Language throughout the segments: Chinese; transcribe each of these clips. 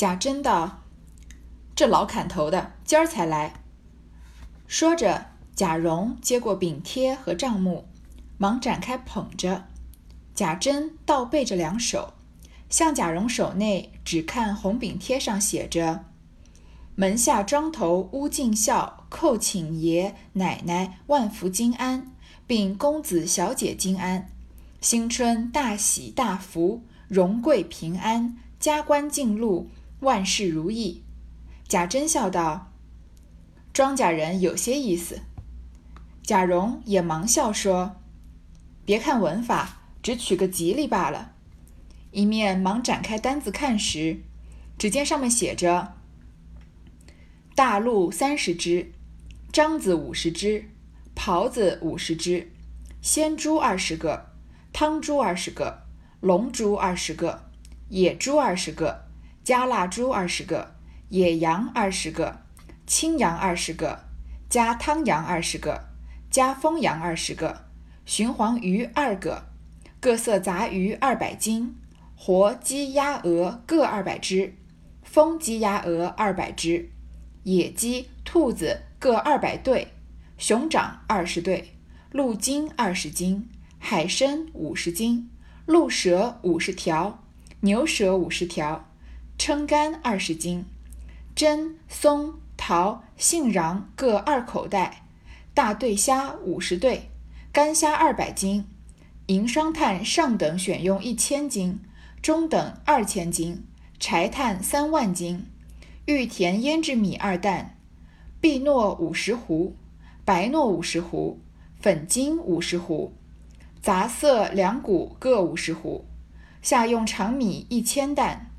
贾珍道：“这老砍头的今儿才来。”说着，贾蓉接过饼贴和账目，忙展开捧着。贾珍倒背着两手，向贾蓉手内只看红饼贴上写着：“门下庄头乌敬孝叩请爷奶奶万福金安，并公子小姐金安，新春大喜大福，荣贵平安，加官进禄。”万事如意，贾珍笑道：“庄稼人有些意思。”贾蓉也忙笑说：“别看文法，只取个吉利罢了。”一面忙展开单子看时，只见上面写着：“大鹿三十只，獐子五十只，狍子五十只，鲜猪二十个，汤猪二十个，龙猪二十个，野猪二十个。”加蜡猪二十个，野羊二十个，青羊二十个，加汤羊二十个，加风羊二十个，鲟黄鱼二个，各色杂鱼二百斤，活鸡鸭鹅各二百只，风鸡鸭鹅二百只，野鸡兔子各二百对，熊掌二十对，鹿筋二十斤，海参五十斤，鹿舌五十条，牛舌五十条。撑干二十斤，真松桃杏瓤各二口袋，大对虾五十对，干虾二百斤，银双炭上等选用一千斤，中等二千斤，柴炭三万斤，玉田胭脂米二担，碧糯五十斛，白糯五十斛，粉金五十斛，杂色两谷各五十斛，下用长米一千担。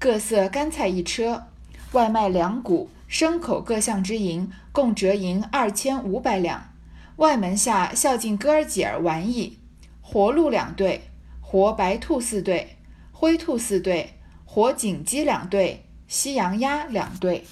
各色干菜一车，外卖两谷，牲口各项之银，共折银二千五百两。外门下孝敬哥儿姐儿玩意，活鹿两对，活白兔四对，灰兔四对，活锦鸡两对，西洋鸭两对。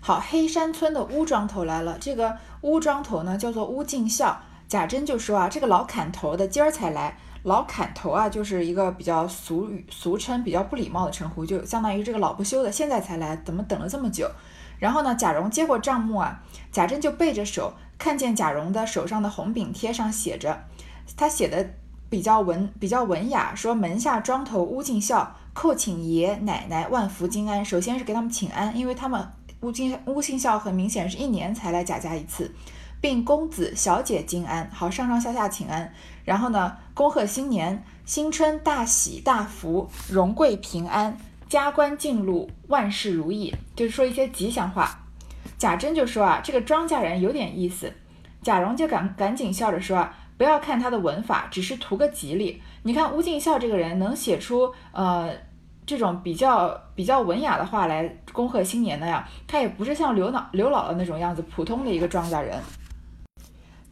好，黑山村的乌庄头来了。这个乌庄头呢，叫做乌敬孝。贾珍就说啊，这个老砍头的今儿才来。老砍头啊，就是一个比较俗语、俗称、比较不礼貌的称呼，就相当于这个老不休的，现在才来，怎么等了这么久？然后呢，贾蓉接过账目啊，贾珍就背着手，看见贾蓉的手上的红饼贴上写着，他写的比较文、比较文雅，说门下庄头乌敬孝叩请爷奶奶万福金安。首先是给他们请安，因为他们乌敬乌敬孝很明显是一年才来贾家一次。并公子小姐金安，好上上下下请安。然后呢，恭贺新年，新春大喜大福，荣贵平安，加官进禄，万事如意，就是说一些吉祥话。贾珍就说啊，这个庄稼人有点意思。贾蓉就赶赶紧笑着说啊，不要看他的文法，只是图个吉利。你看吴敬孝这个人能写出呃这种比较比较文雅的话来恭贺新年的呀，他也不是像刘老刘姥姥那种样子，普通的一个庄稼人。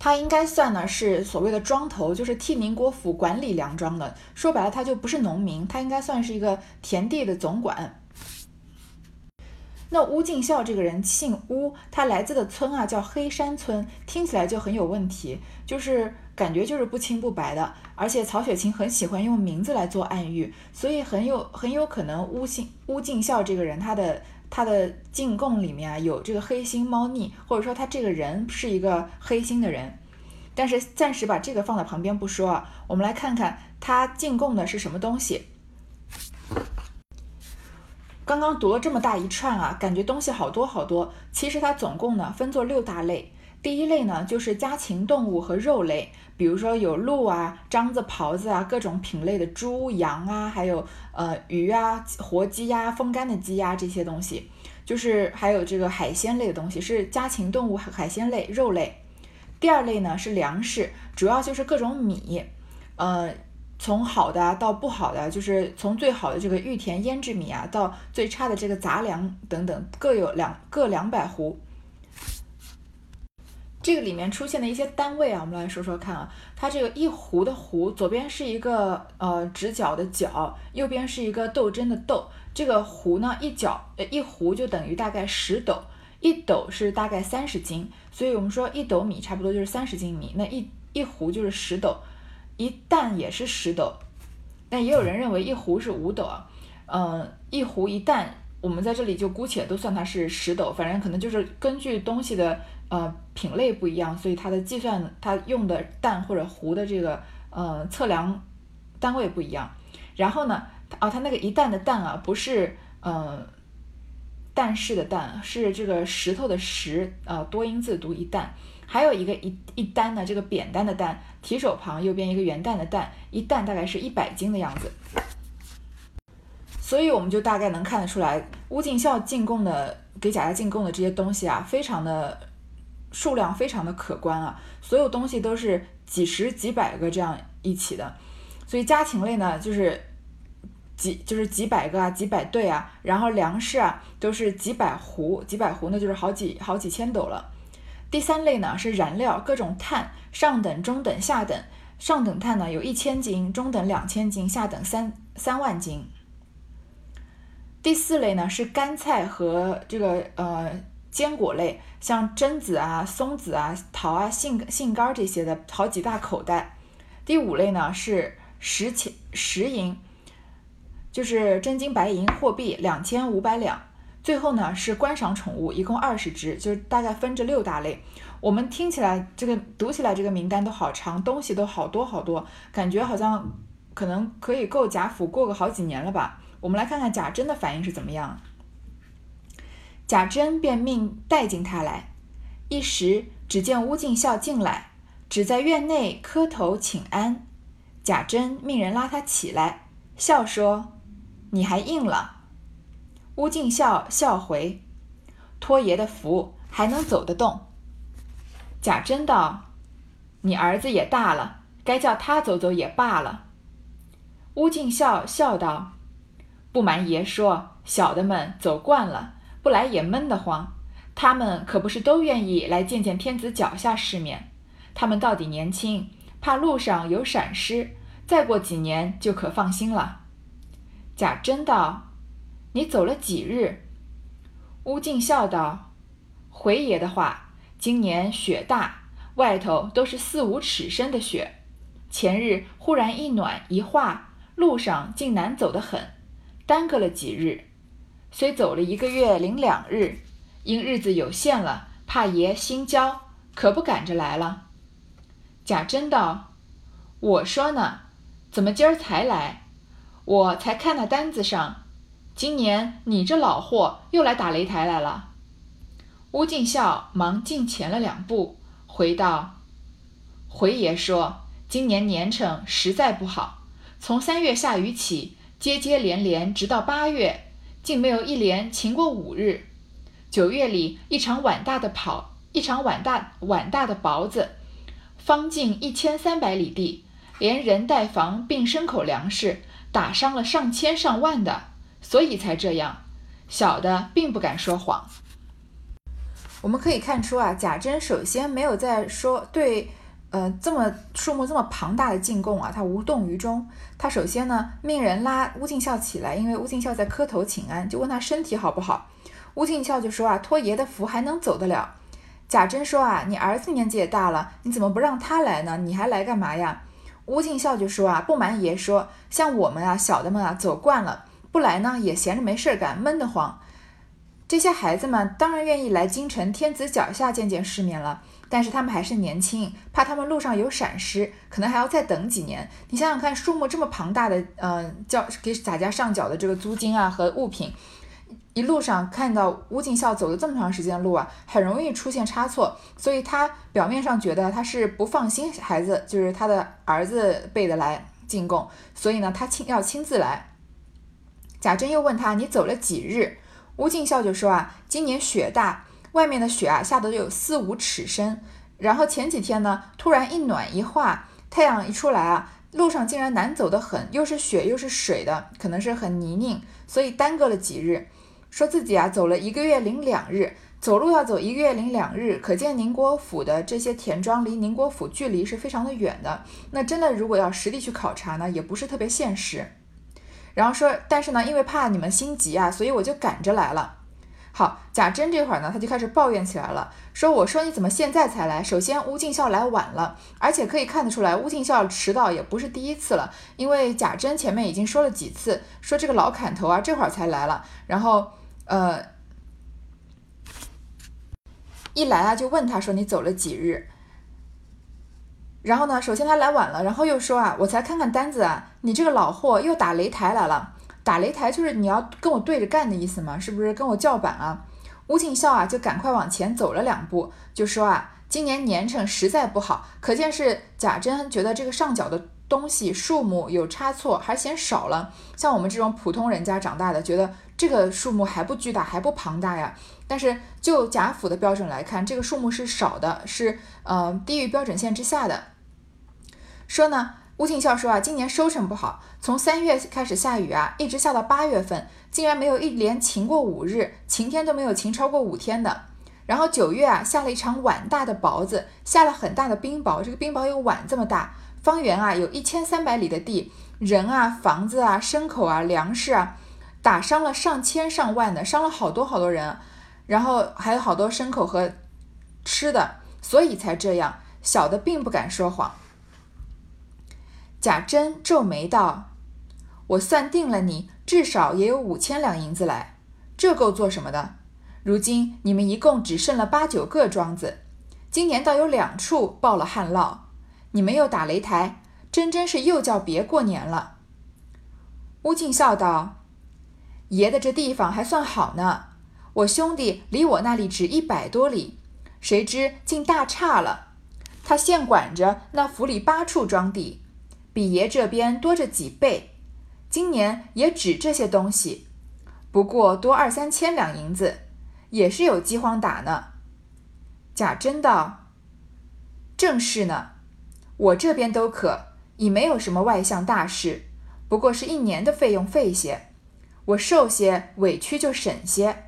他应该算呢是所谓的庄头，就是替宁国府管理粮庄的。说白了，他就不是农民，他应该算是一个田地的总管。那乌敬孝这个人姓乌，他来自的村啊叫黑山村，听起来就很有问题，就是感觉就是不清不白的。而且曹雪芹很喜欢用名字来做暗喻，所以很有很有可能乌姓乌敬孝这个人他的。他的进贡里面啊有这个黑心猫腻，或者说他这个人是一个黑心的人，但是暂时把这个放在旁边不说啊，我们来看看他进贡的是什么东西。刚刚读了这么大一串啊，感觉东西好多好多。其实它总共呢分作六大类。第一类呢就是家禽动物和肉类，比如说有鹿啊、獐子、狍子啊，各种品类的猪、羊啊，还有呃鱼啊、活鸡呀、风干的鸡呀这些东西，就是还有这个海鲜类的东西，是家禽动物、海鲜类、肉类。第二类呢是粮食，主要就是各种米，呃，从好的到不好的，就是从最好的这个玉田胭脂米啊，到最差的这个杂粮等等，各有两各两百斛。这个里面出现的一些单位啊，我们来说说看啊。它这个一斛的斛，左边是一个呃直角的角，右边是一个斗针的斗。这个斛呢，一角呃一斛就等于大概十斗，一斗是大概三十斤，所以我们说一斗米差不多就是三十斤米，那一一斛就是十斗，一担也是十斗。但也有人认为一斛是五斗啊。嗯，一壶一担，我们在这里就姑且都算它是十斗，反正可能就是根据东西的呃品类不一样，所以它的计算它用的担或者壶的这个呃测量单位不一样。然后呢，啊，它那个一担的担啊，不是嗯。但是的担是这个石头的石，呃，多音字读一担。还有一个一一担呢，这个扁担的担，提手旁右边一个元旦的旦，一担大概是一百斤的样子。所以我们就大概能看得出来，乌进孝进贡的给贾家进贡的这些东西啊，非常的数量非常的可观啊，所有东西都是几十几百个这样一起的。所以家禽类呢，就是。几就是几百个啊，几百对啊，然后粮食啊都是几百斛，几百斛那就是好几好几千斗了。第三类呢是燃料，各种碳，上等、中等、下等。上等碳呢有一千斤，中等两千斤，下等三三万斤。第四类呢是干菜和这个呃坚果类，像榛子啊、松子啊、桃啊、杏杏干这些的好几大口袋。第五类呢是石钱石银。就是真金白银货币两千五百两，最后呢是观赏宠物，一共二十只，就是大概分这六大类。我们听起来这个读起来这个名单都好长，东西都好多好多，感觉好像可能可以够贾府过个好几年了吧。我们来看看贾珍的反应是怎么样。贾珍便命带进他来，一时只见乌敬孝进来，只在院内磕头请安。贾珍命人拉他起来，笑说。你还硬了，乌敬孝笑回，托爷的福，还能走得动。贾珍道：“你儿子也大了，该叫他走走也罢了。”乌敬孝笑道：“不瞒爷说，小的们走惯了，不来也闷得慌。他们可不是都愿意来见见天子脚下世面。他们到底年轻，怕路上有闪失，再过几年就可放心了。”贾珍道：“你走了几日？”乌敬笑道：“回爷的话，今年雪大，外头都是四五尺深的雪。前日忽然一暖一化，路上竟难走得很，耽搁了几日。虽走了一个月零两日，因日子有限了，怕爷心焦，可不赶着来了。”贾珍道：“我说呢，怎么今儿才来？”我才看那单子上，今年你这老货又来打擂台来了。乌敬孝忙进前了两步，回道：“回爷说，今年年成实在不好，从三月下雨起，接接连连，直到八月，竟没有一连晴过五日。九月里一场碗大的跑，一场碗大碗大的雹子，方径一千三百里地，连人带房并牲口粮食。”打伤了上千上万的，所以才这样。小的并不敢说谎。我们可以看出啊，贾珍首先没有在说对，呃，这么数目这么庞大的进贡啊，他无动于衷。他首先呢，命人拉乌敬孝起来，因为乌敬孝在磕头请安，就问他身体好不好。乌敬孝就说啊，托爷的福还能走得了。贾珍说啊，你儿子年纪也大了，你怎么不让他来呢？你还来干嘛呀？乌敬孝就说啊，不瞒爷说，像我们啊，小的们啊，走惯了，不来呢也闲着没事干，闷得慌。这些孩子们当然愿意来京城天子脚下见见世面了，但是他们还是年轻，怕他们路上有闪失，可能还要再等几年。你想想看，数目这么庞大的，嗯，叫给洒家上缴的这个租金啊和物品。一路上看到乌敬孝走了这么长时间路啊，很容易出现差错，所以他表面上觉得他是不放心孩子，就是他的儿子辈的来进贡，所以呢，他亲要亲自来。贾珍又问他：“你走了几日？”乌敬孝就说：“啊，今年雪大，外面的雪啊下得有四五尺深，然后前几天呢，突然一暖一化，太阳一出来啊，路上竟然难走得很，又是雪又是水的，可能是很泥泞，所以耽搁了几日。”说自己啊走了一个月零两日，走路要走一个月零两日，可见宁国府的这些田庄离宁国府距离是非常的远的。那真的如果要实地去考察呢，也不是特别现实。然后说，但是呢，因为怕你们心急啊，所以我就赶着来了。好，贾珍这会儿呢，他就开始抱怨起来了，说：“我说你怎么现在才来？首先，乌敬孝来晚了，而且可以看得出来，乌敬孝迟到也不是第一次了，因为贾珍前面已经说了几次，说这个老砍头啊，这会儿才来了，然后，呃，一来啊就问他说你走了几日？然后呢，首先他来晚了，然后又说啊，我才看看单子啊，你这个老货又打擂台来了。”打擂台就是你要跟我对着干的意思嘛？是不是跟我叫板啊？吴敬孝啊，就赶快往前走了两步，就说啊，今年年成实在不好，可见是贾珍觉得这个上缴的东西数目有差错，还嫌少了。像我们这种普通人家长大的，觉得这个数目还不巨大，还不庞大呀。但是就贾府的标准来看，这个数目是少的，是呃低于标准线之下的。说呢。乌敬孝说啊，今年收成不好，从三月开始下雨啊，一直下到八月份，竟然没有一连晴过五日，晴天都没有晴超过五天的。然后九月啊，下了一场碗大的雹子，下了很大的冰雹，这个冰雹有碗这么大，方圆啊有一千三百里的地，人啊、房子啊、牲口啊、粮食啊，打伤了上千上万的，伤了好多好多人，然后还有好多牲口和吃的，所以才这样。小的并不敢说谎。贾珍皱眉道：“我算定了你，至少也有五千两银子来，这够做什么的？如今你们一共只剩了八九个庄子，今年倒有两处报了旱涝，你们又打擂台，真真是又叫别过年了。”乌敬笑道：“爷的这地方还算好呢，我兄弟离我那里只一百多里，谁知竟大差了。他现管着那府里八处庄地。”比爷这边多着几倍，今年也只这些东西，不过多二三千两银子，也是有饥荒打呢。贾珍道：“正是呢，我这边都可，已没有什么外向大事，不过是一年的费用费些，我受些委屈就省些。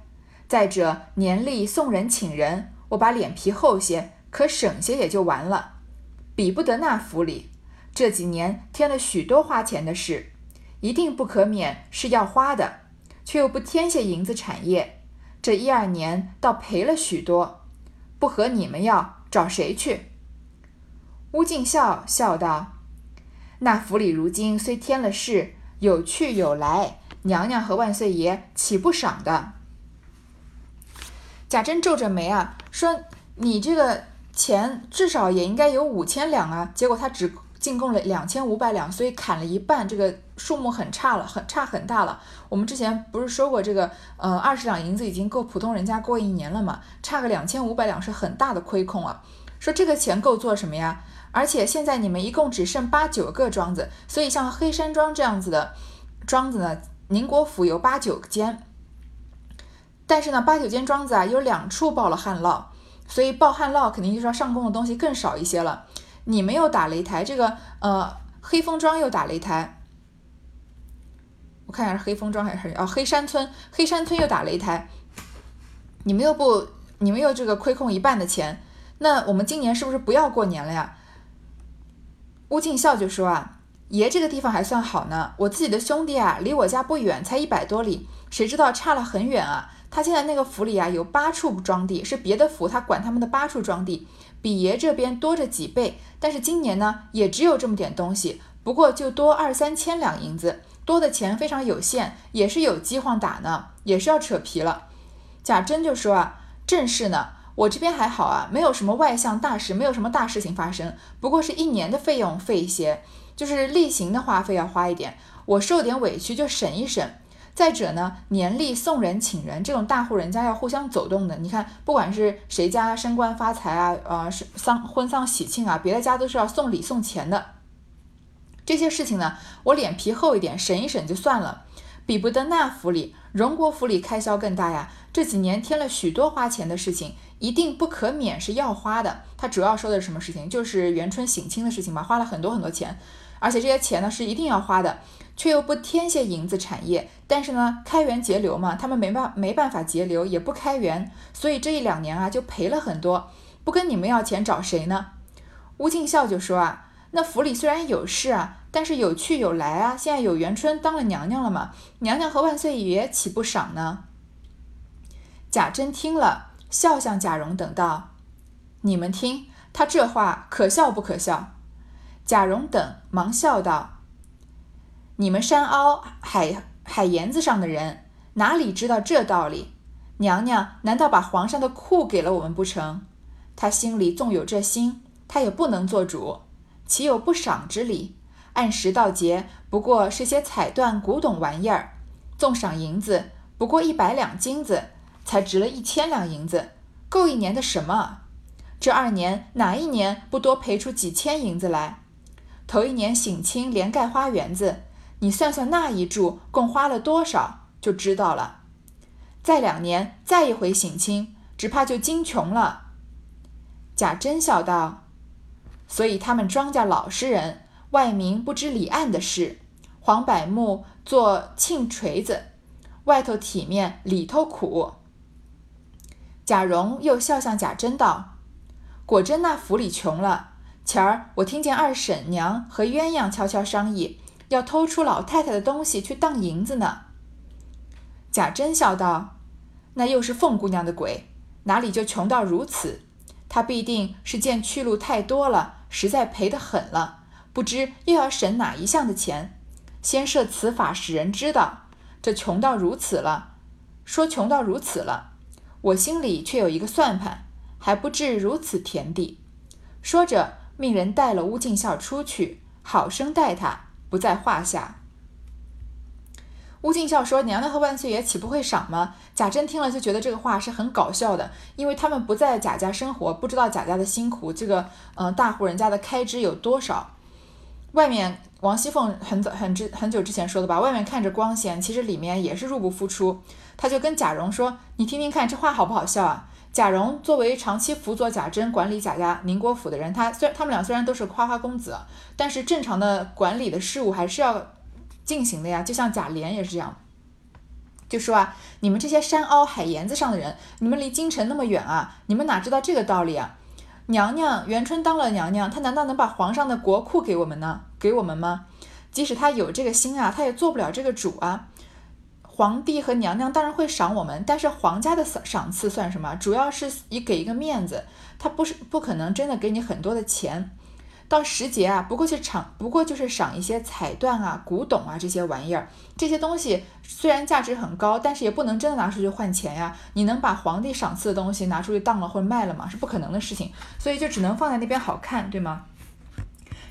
再者年例送人请人，我把脸皮厚些，可省些也就完了，比不得那府里。”这几年添了许多花钱的事，一定不可免是要花的，却又不添些银子产业，这一二年倒赔了许多，不和你们要，找谁去？乌敬孝笑道：“那府里如今虽添了事，有去有来，娘娘和万岁爷岂不赏的？”贾珍皱着眉啊，说：“你这个钱至少也应该有五千两啊，结果他只。”进贡了两千五百两，所以砍了一半，这个数目很差了，很差很大了。我们之前不是说过，这个呃二十两银子已经够普通人家过一年了嘛？差个两千五百两是很大的亏空啊。说这个钱够做什么呀？而且现在你们一共只剩八九个庄子，所以像黑山庄这样子的庄子呢，宁国府有八九间，但是呢八九间庄子啊有两处报了旱涝，所以报旱涝肯定就是要上供的东西更少一些了。你们又打擂台，这个呃黑风庄又打擂台，我看一下是黑风庄还是哦黑山村，黑山村又打擂台，你们又不，你们又这个亏空一半的钱，那我们今年是不是不要过年了呀？乌敬孝就说啊，爷这个地方还算好呢，我自己的兄弟啊，离我家不远，才一百多里，谁知道差了很远啊。他现在那个府里啊，有八处庄地，是别的府他管他们的八处庄地。比爷这边多着几倍，但是今年呢，也只有这么点东西，不过就多二三千两银子，多的钱非常有限，也是有饥荒打呢，也是要扯皮了。贾珍就说啊，正是呢，我这边还好啊，没有什么外向大事，没有什么大事情发生，不过是一年的费用费一些，就是例行的花费要花一点，我受点委屈就省一省。再者呢，年例送人请人这种大户人家要互相走动的，你看，不管是谁家升官发财啊，呃，丧婚丧喜庆啊，别的家都是要送礼送钱的。这些事情呢，我脸皮厚一点，省一省就算了，比不得那府里荣国府里开销更大呀。这几年添了许多花钱的事情，一定不可免是要花的。他主要说的是什么事情？就是元春省亲的事情吧，花了很多很多钱，而且这些钱呢是一定要花的。却又不添些银子产业，但是呢，开源节流嘛，他们没办没办法节流，也不开源，所以这一两年啊，就赔了很多。不跟你们要钱，找谁呢？乌敬孝就说啊，那府里虽然有事啊，但是有去有来啊。现在有元春当了娘娘了嘛，娘娘和万岁爷岂不赏呢？贾珍听了，笑向贾蓉等道：“你们听他这话可笑不可笑？”贾蓉等忙笑道：“你们山凹海海沿子上的人，哪里知道这道理？娘娘难道把皇上的库给了我们不成？他心里纵有这心，他也不能做主，岂有不赏之理？按时到节，不过是些彩缎古董玩意儿，纵赏银子，不过一百两金子，才值了一千两银子，够一年的什么？这二年哪一年不多赔出几千银子来？头一年省亲连盖花园子，你算算那一柱共花了多少，就知道了。再两年再一回省亲，只怕就精穷了。贾珍笑道：“所以他们庄稼老实人，外明不知里暗的事。黄柏木做庆锤子，外头体面，里头苦。”贾蓉又笑向贾珍道：“果真那府里穷了。前儿我听见二婶娘和鸳鸯悄悄商议，要偷出老太太的东西去当银子呢。”贾珍笑道：“那又是凤姑娘的鬼，哪里就穷到如此？”她必定是见去路太多了，实在赔得狠了，不知又要审哪一项的钱。先设此法使人知道，这穷到如此了。说穷到如此了，我心里却有一个算盘，还不至如此田地。说着，命人带了乌进孝出去，好生待他，不在话下。乌敬孝说：“娘娘和万岁爷岂不会赏吗？”贾珍听了就觉得这个话是很搞笑的，因为他们不在贾家生活，不知道贾家的辛苦，这个嗯大户人家的开支有多少。外面王熙凤很早很之很久之前说的吧，外面看着光鲜，其实里面也是入不敷出。他就跟贾蓉说：“你听听看，这话好不好笑啊？”贾蓉作为长期辅佐贾珍管理贾家宁国府的人，他虽然他们俩虽然都是花花公子，但是正常的管理的事务还是要。进行的呀，就像贾琏也是这样，就说啊，你们这些山凹海沿子上的人，你们离京城那么远啊，你们哪知道这个道理啊？娘娘元春当了娘娘，她难道能把皇上的国库给我们呢？给我们吗？即使她有这个心啊，她也做不了这个主啊。皇帝和娘娘当然会赏我们，但是皇家的赏赏赐算什么？主要是以给一个面子，他不是不可能真的给你很多的钱。到时节啊，不过去赏，不过就是赏一些彩缎啊、古董啊这些玩意儿。这些东西虽然价值很高，但是也不能真的拿出去换钱呀。你能把皇帝赏赐的东西拿出去当了或者卖了吗？是不可能的事情。所以就只能放在那边好看，对吗？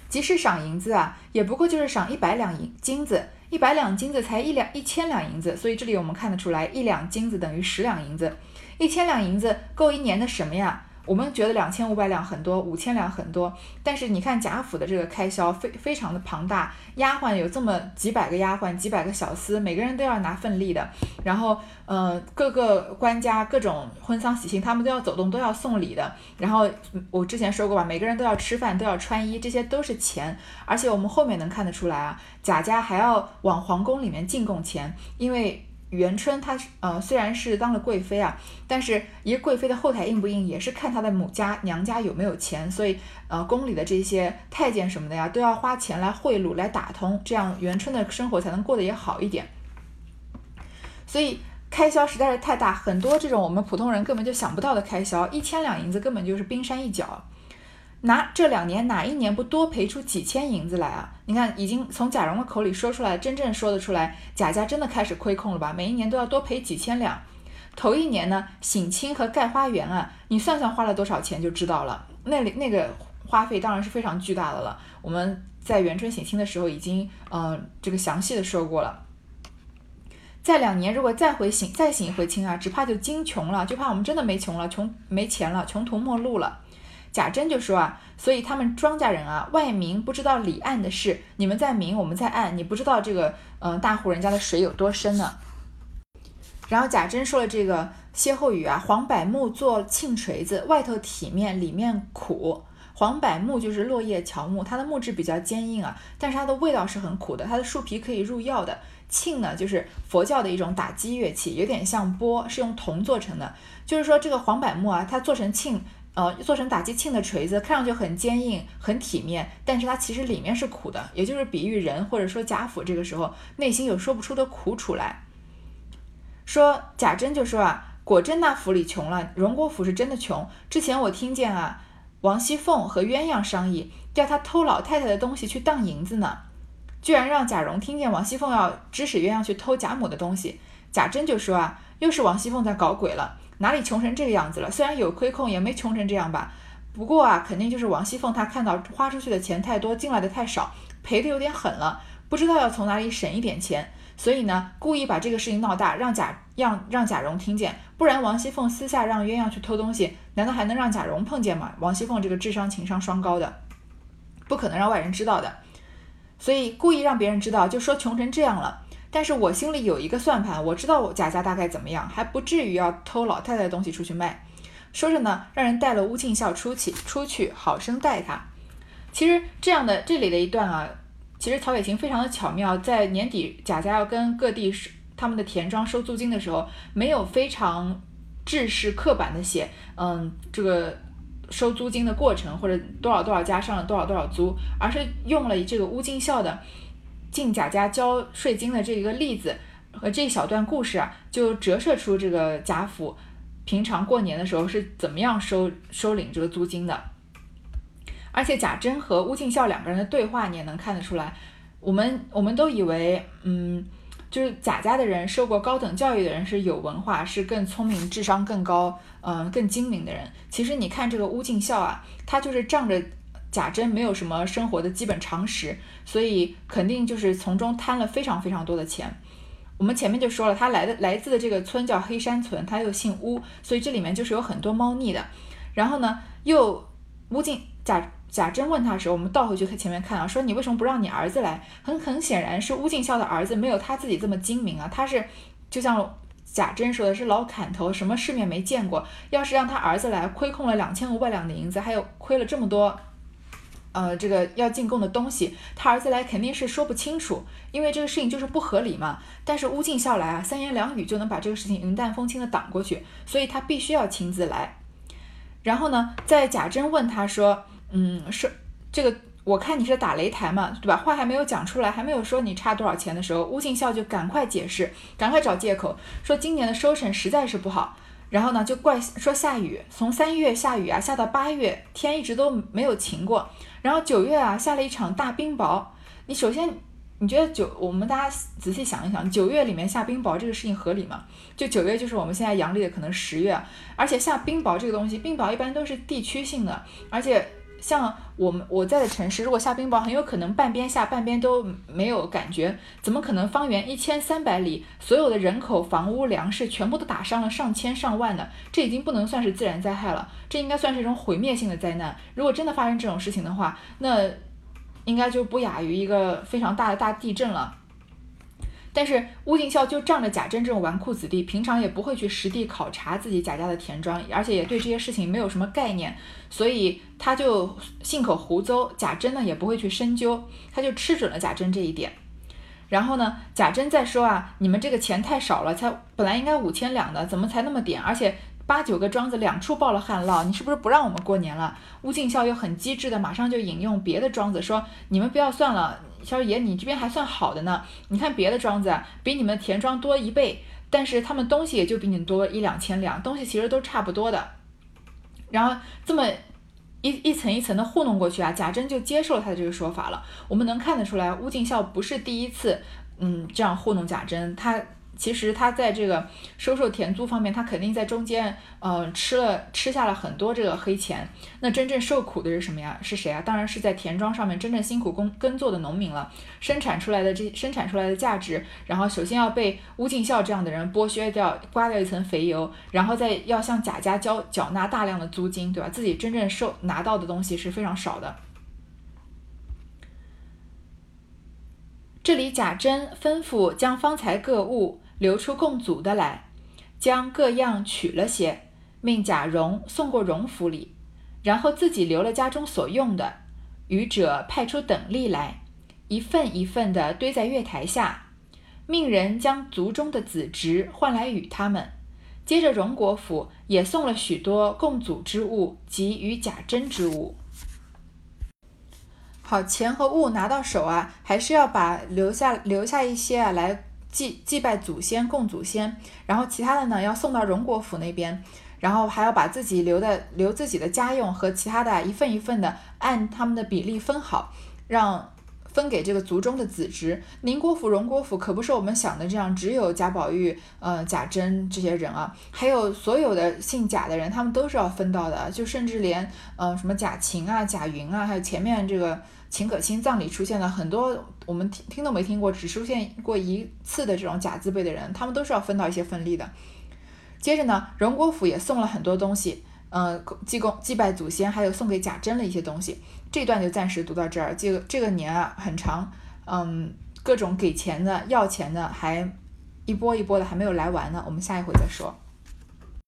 即使赏银子啊，也不过就是赏一百两银金子，一百两金子才一两一千两银子。所以这里我们看得出来，一两金子等于十两银子，一千两银子够一年的什么呀？我们觉得两千五百两很多，五千两很多，但是你看贾府的这个开销非非常的庞大，丫鬟有这么几百个丫鬟，几百个小厮，每个人都要拿份力的。然后，呃，各个官家各种婚丧喜庆，他们都要走动，都要送礼的。然后我之前说过吧，每个人都要吃饭，都要穿衣，这些都是钱。而且我们后面能看得出来啊，贾家还要往皇宫里面进贡钱，因为。元春她呃虽然是当了贵妃啊，但是一个贵妃的后台硬不硬，也是看她的母家娘家有没有钱，所以呃宫里的这些太监什么的呀，都要花钱来贿赂来打通，这样元春的生活才能过得也好一点。所以开销实在是太大，很多这种我们普通人根本就想不到的开销，一千两银子根本就是冰山一角。拿这两年哪一年不多赔出几千银子来啊？你看，已经从贾蓉的口里说出来，真正说得出来，贾家真的开始亏空了吧？每一年都要多赔几千两。头一年呢，省亲和盖花园啊，你算算花了多少钱就知道了。那里那个花费当然是非常巨大的了。我们在元春省亲的时候已经呃这个详细的说过了。再两年如果再回省再省一回亲啊，只怕就精穷了，就怕我们真的没穷了，穷没钱了，穷途末路了。贾珍就说啊，所以他们庄稼人啊，外明不知道里暗的事，你们在明，我们在暗，你不知道这个，嗯，大户人家的水有多深呢。然后贾珍说了这个歇后语啊，黄柏木做磬锤子，外头体面，里面苦。黄柏木就是落叶乔木，它的木质比较坚硬啊，但是它的味道是很苦的，它的树皮可以入药的。磬呢，就是佛教的一种打击乐器，有点像钵，是用铜做成的。就是说这个黄柏木啊，它做成磬。呃，做成打击磬的锤子，看上去很坚硬、很体面，但是它其实里面是苦的，也就是比喻人或者说贾府这个时候内心有说不出的苦楚来。说贾珍就说啊，果真那府里穷了，荣国府是真的穷。之前我听见啊，王熙凤和鸳鸯商议，叫他偷老太太的东西去当银子呢。居然让贾蓉听见王熙凤要指使鸳鸯去偷贾母的东西，贾珍就说啊，又是王熙凤在搞鬼了，哪里穷成这个样子了？虽然有亏空，也没穷成这样吧。不过啊，肯定就是王熙凤她看到花出去的钱太多，进来的太少，赔的有点狠了，不知道要从哪里省一点钱，所以呢，故意把这个事情闹大，让贾让让贾蓉听见，不然王熙凤私下让鸳鸯去偷东西，难道还能让贾蓉碰见吗？王熙凤这个智商情商双高的，不可能让外人知道的。所以故意让别人知道，就说穷成这样了。但是我心里有一个算盘，我知道我贾家大概怎么样，还不至于要偷老太太的东西出去卖。说着呢，让人带了乌敬孝出去，出去好生待他。其实这样的这里的一段啊，其实曹雪芹非常的巧妙，在年底贾家要跟各地他们的田庄收租金的时候，没有非常制式刻板的写，嗯，这个。收租金的过程，或者多少多少家上了多少多少租，而是用了这个乌敬孝的进贾家交税金的这一个例子和这一小段故事啊，就折射出这个贾府平常过年的时候是怎么样收收领这个租金的。而且贾珍和乌敬孝两个人的对话，你也能看得出来，我们我们都以为，嗯。就是贾家的人，受过高等教育的人是有文化，是更聪明、智商更高、嗯更精明的人。其实你看这个乌敬孝啊，他就是仗着贾珍没有什么生活的基本常识，所以肯定就是从中贪了非常非常多的钱。我们前面就说了，他来的来自的这个村叫黑山村，他又姓乌，所以这里面就是有很多猫腻的。然后呢，又乌敬贾。贾珍问他的时候，我们倒回去看前面看啊，说你为什么不让你儿子来？很很显然是乌敬孝的儿子没有他自己这么精明啊，他是就像贾珍说的是老砍头，什么世面没见过。要是让他儿子来，亏空了两千五百两的银子，还有亏了这么多，呃，这个要进贡的东西，他儿子来肯定是说不清楚，因为这个事情就是不合理嘛。但是乌敬孝来啊，三言两语就能把这个事情云淡风轻的挡过去，所以他必须要亲自来。然后呢，在贾珍问他说。嗯，是这个，我看你是打擂台嘛，对吧？话还没有讲出来，还没有说你差多少钱的时候，乌敬孝就赶快解释，赶快找借口，说今年的收成实在是不好。然后呢，就怪说下雨，从三月下雨啊，下到八月，天一直都没有晴过。然后九月啊，下了一场大冰雹。你首先，你觉得九，我们大家仔细想一想，九月里面下冰雹这个事情合理吗？就九月就是我们现在阳历的可能十月，而且下冰雹这个东西，冰雹一般都是地区性的，而且。像我们我在的城市，如果下冰雹，很有可能半边下，半边都没有感觉。怎么可能方圆一千三百里所有的人口、房屋、粮食全部都打伤了上千上万呢？这已经不能算是自然灾害了，这应该算是一种毁灭性的灾难。如果真的发生这种事情的话，那应该就不亚于一个非常大的大地震了。但是乌敬孝就仗着贾珍这种纨绔子弟，平常也不会去实地考察自己贾家的田庄，而且也对这些事情没有什么概念，所以他就信口胡诌。贾珍呢也不会去深究，他就吃准了贾珍这一点。然后呢，贾珍再说啊，你们这个钱太少了，才本来应该五千两的，怎么才那么点？而且八九个庄子两处报了旱涝，你是不是不让我们过年了？乌敬孝又很机智的，马上就引用别的庄子说，你们不要算了。小爷，你这边还算好的呢。你看别的庄子，比你们田庄多一倍，但是他们东西也就比你多一两千两，东西其实都差不多的。然后这么一一层一层的糊弄过去啊，贾珍就接受了他的这个说法了。我们能看得出来，乌敬孝不是第一次，嗯，这样糊弄贾珍，他。其实他在这个收受田租方面，他肯定在中间，呃，吃了吃下了很多这个黑钱。那真正受苦的是什么呀？是谁啊？当然是在田庄上面真正辛苦耕耕作的农民了。生产出来的这生产出来的价值，然后首先要被乌敬孝这样的人剥削掉，刮掉一层肥油，然后再要向贾家交缴纳大量的租金，对吧？自己真正受拿到的东西是非常少的。这里贾珍吩咐将方才各物。留出共祖的来，将各样取了些，命贾蓉送过荣府里，然后自己留了家中所用的，余者派出等例来，一份一份的堆在月台下，命人将族中的子侄换来与他们。接着荣国府也送了许多共祖之物及与贾珍之物。好，钱和物拿到手啊，还是要把留下留下一些啊来。祭祭拜祖先、供祖先，然后其他的呢要送到荣国府那边，然后还要把自己留的留自己的家用和其他的一份一份的按他们的比例分好，让。分给这个族中的子侄，宁国府、荣国府可不是我们想的这样，只有贾宝玉、呃贾珍这些人啊，还有所有的姓贾的人，他们都是要分到的，就甚至连呃什么贾琴啊、贾云啊，还有前面这个秦可卿葬礼出现了很多我们听听都没听过，只出现过一次的这种贾字辈的人，他们都是要分到一些份例的。接着呢，荣国府也送了很多东西。嗯，祭供祭拜祖先，还有送给贾珍的一些东西，这段就暂时读到这儿。这个这个年啊很长，嗯，各种给钱的、要钱的，还一波一波的还没有来完呢。我们下一回再说。